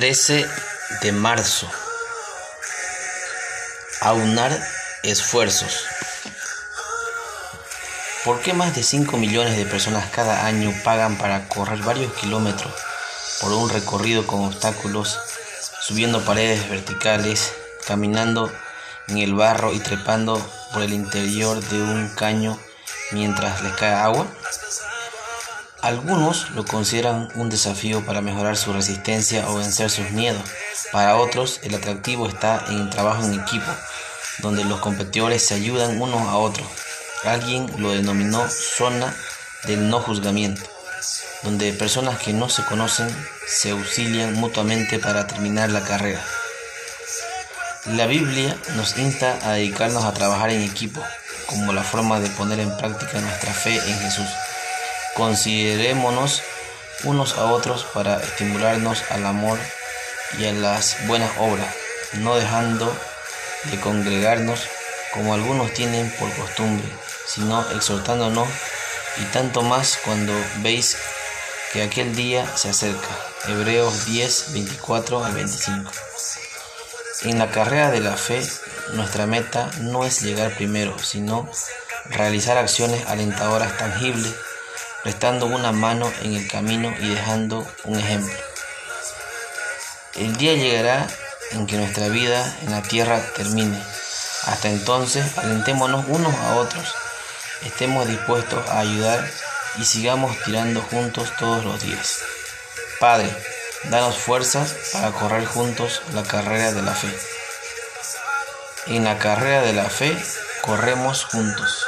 13 de marzo. Aunar esfuerzos. ¿Por qué más de 5 millones de personas cada año pagan para correr varios kilómetros por un recorrido con obstáculos, subiendo paredes verticales, caminando en el barro y trepando por el interior de un caño mientras les cae agua? Algunos lo consideran un desafío para mejorar su resistencia o vencer sus miedos. Para otros, el atractivo está en el trabajo en equipo, donde los competidores se ayudan unos a otros. Alguien lo denominó zona del no juzgamiento, donde personas que no se conocen se auxilian mutuamente para terminar la carrera. La Biblia nos insta a dedicarnos a trabajar en equipo, como la forma de poner en práctica nuestra fe en Jesús. Considerémonos unos a otros para estimularnos al amor y a las buenas obras, no dejando de congregarnos como algunos tienen por costumbre, sino exhortándonos y tanto más cuando veis que aquel día se acerca. Hebreos 10, 24 al 25. En la carrera de la fe, nuestra meta no es llegar primero, sino realizar acciones alentadoras tangibles prestando una mano en el camino y dejando un ejemplo. El día llegará en que nuestra vida en la tierra termine. Hasta entonces, alentémonos unos a otros, estemos dispuestos a ayudar y sigamos tirando juntos todos los días. Padre, danos fuerzas para correr juntos la carrera de la fe. En la carrera de la fe corremos juntos.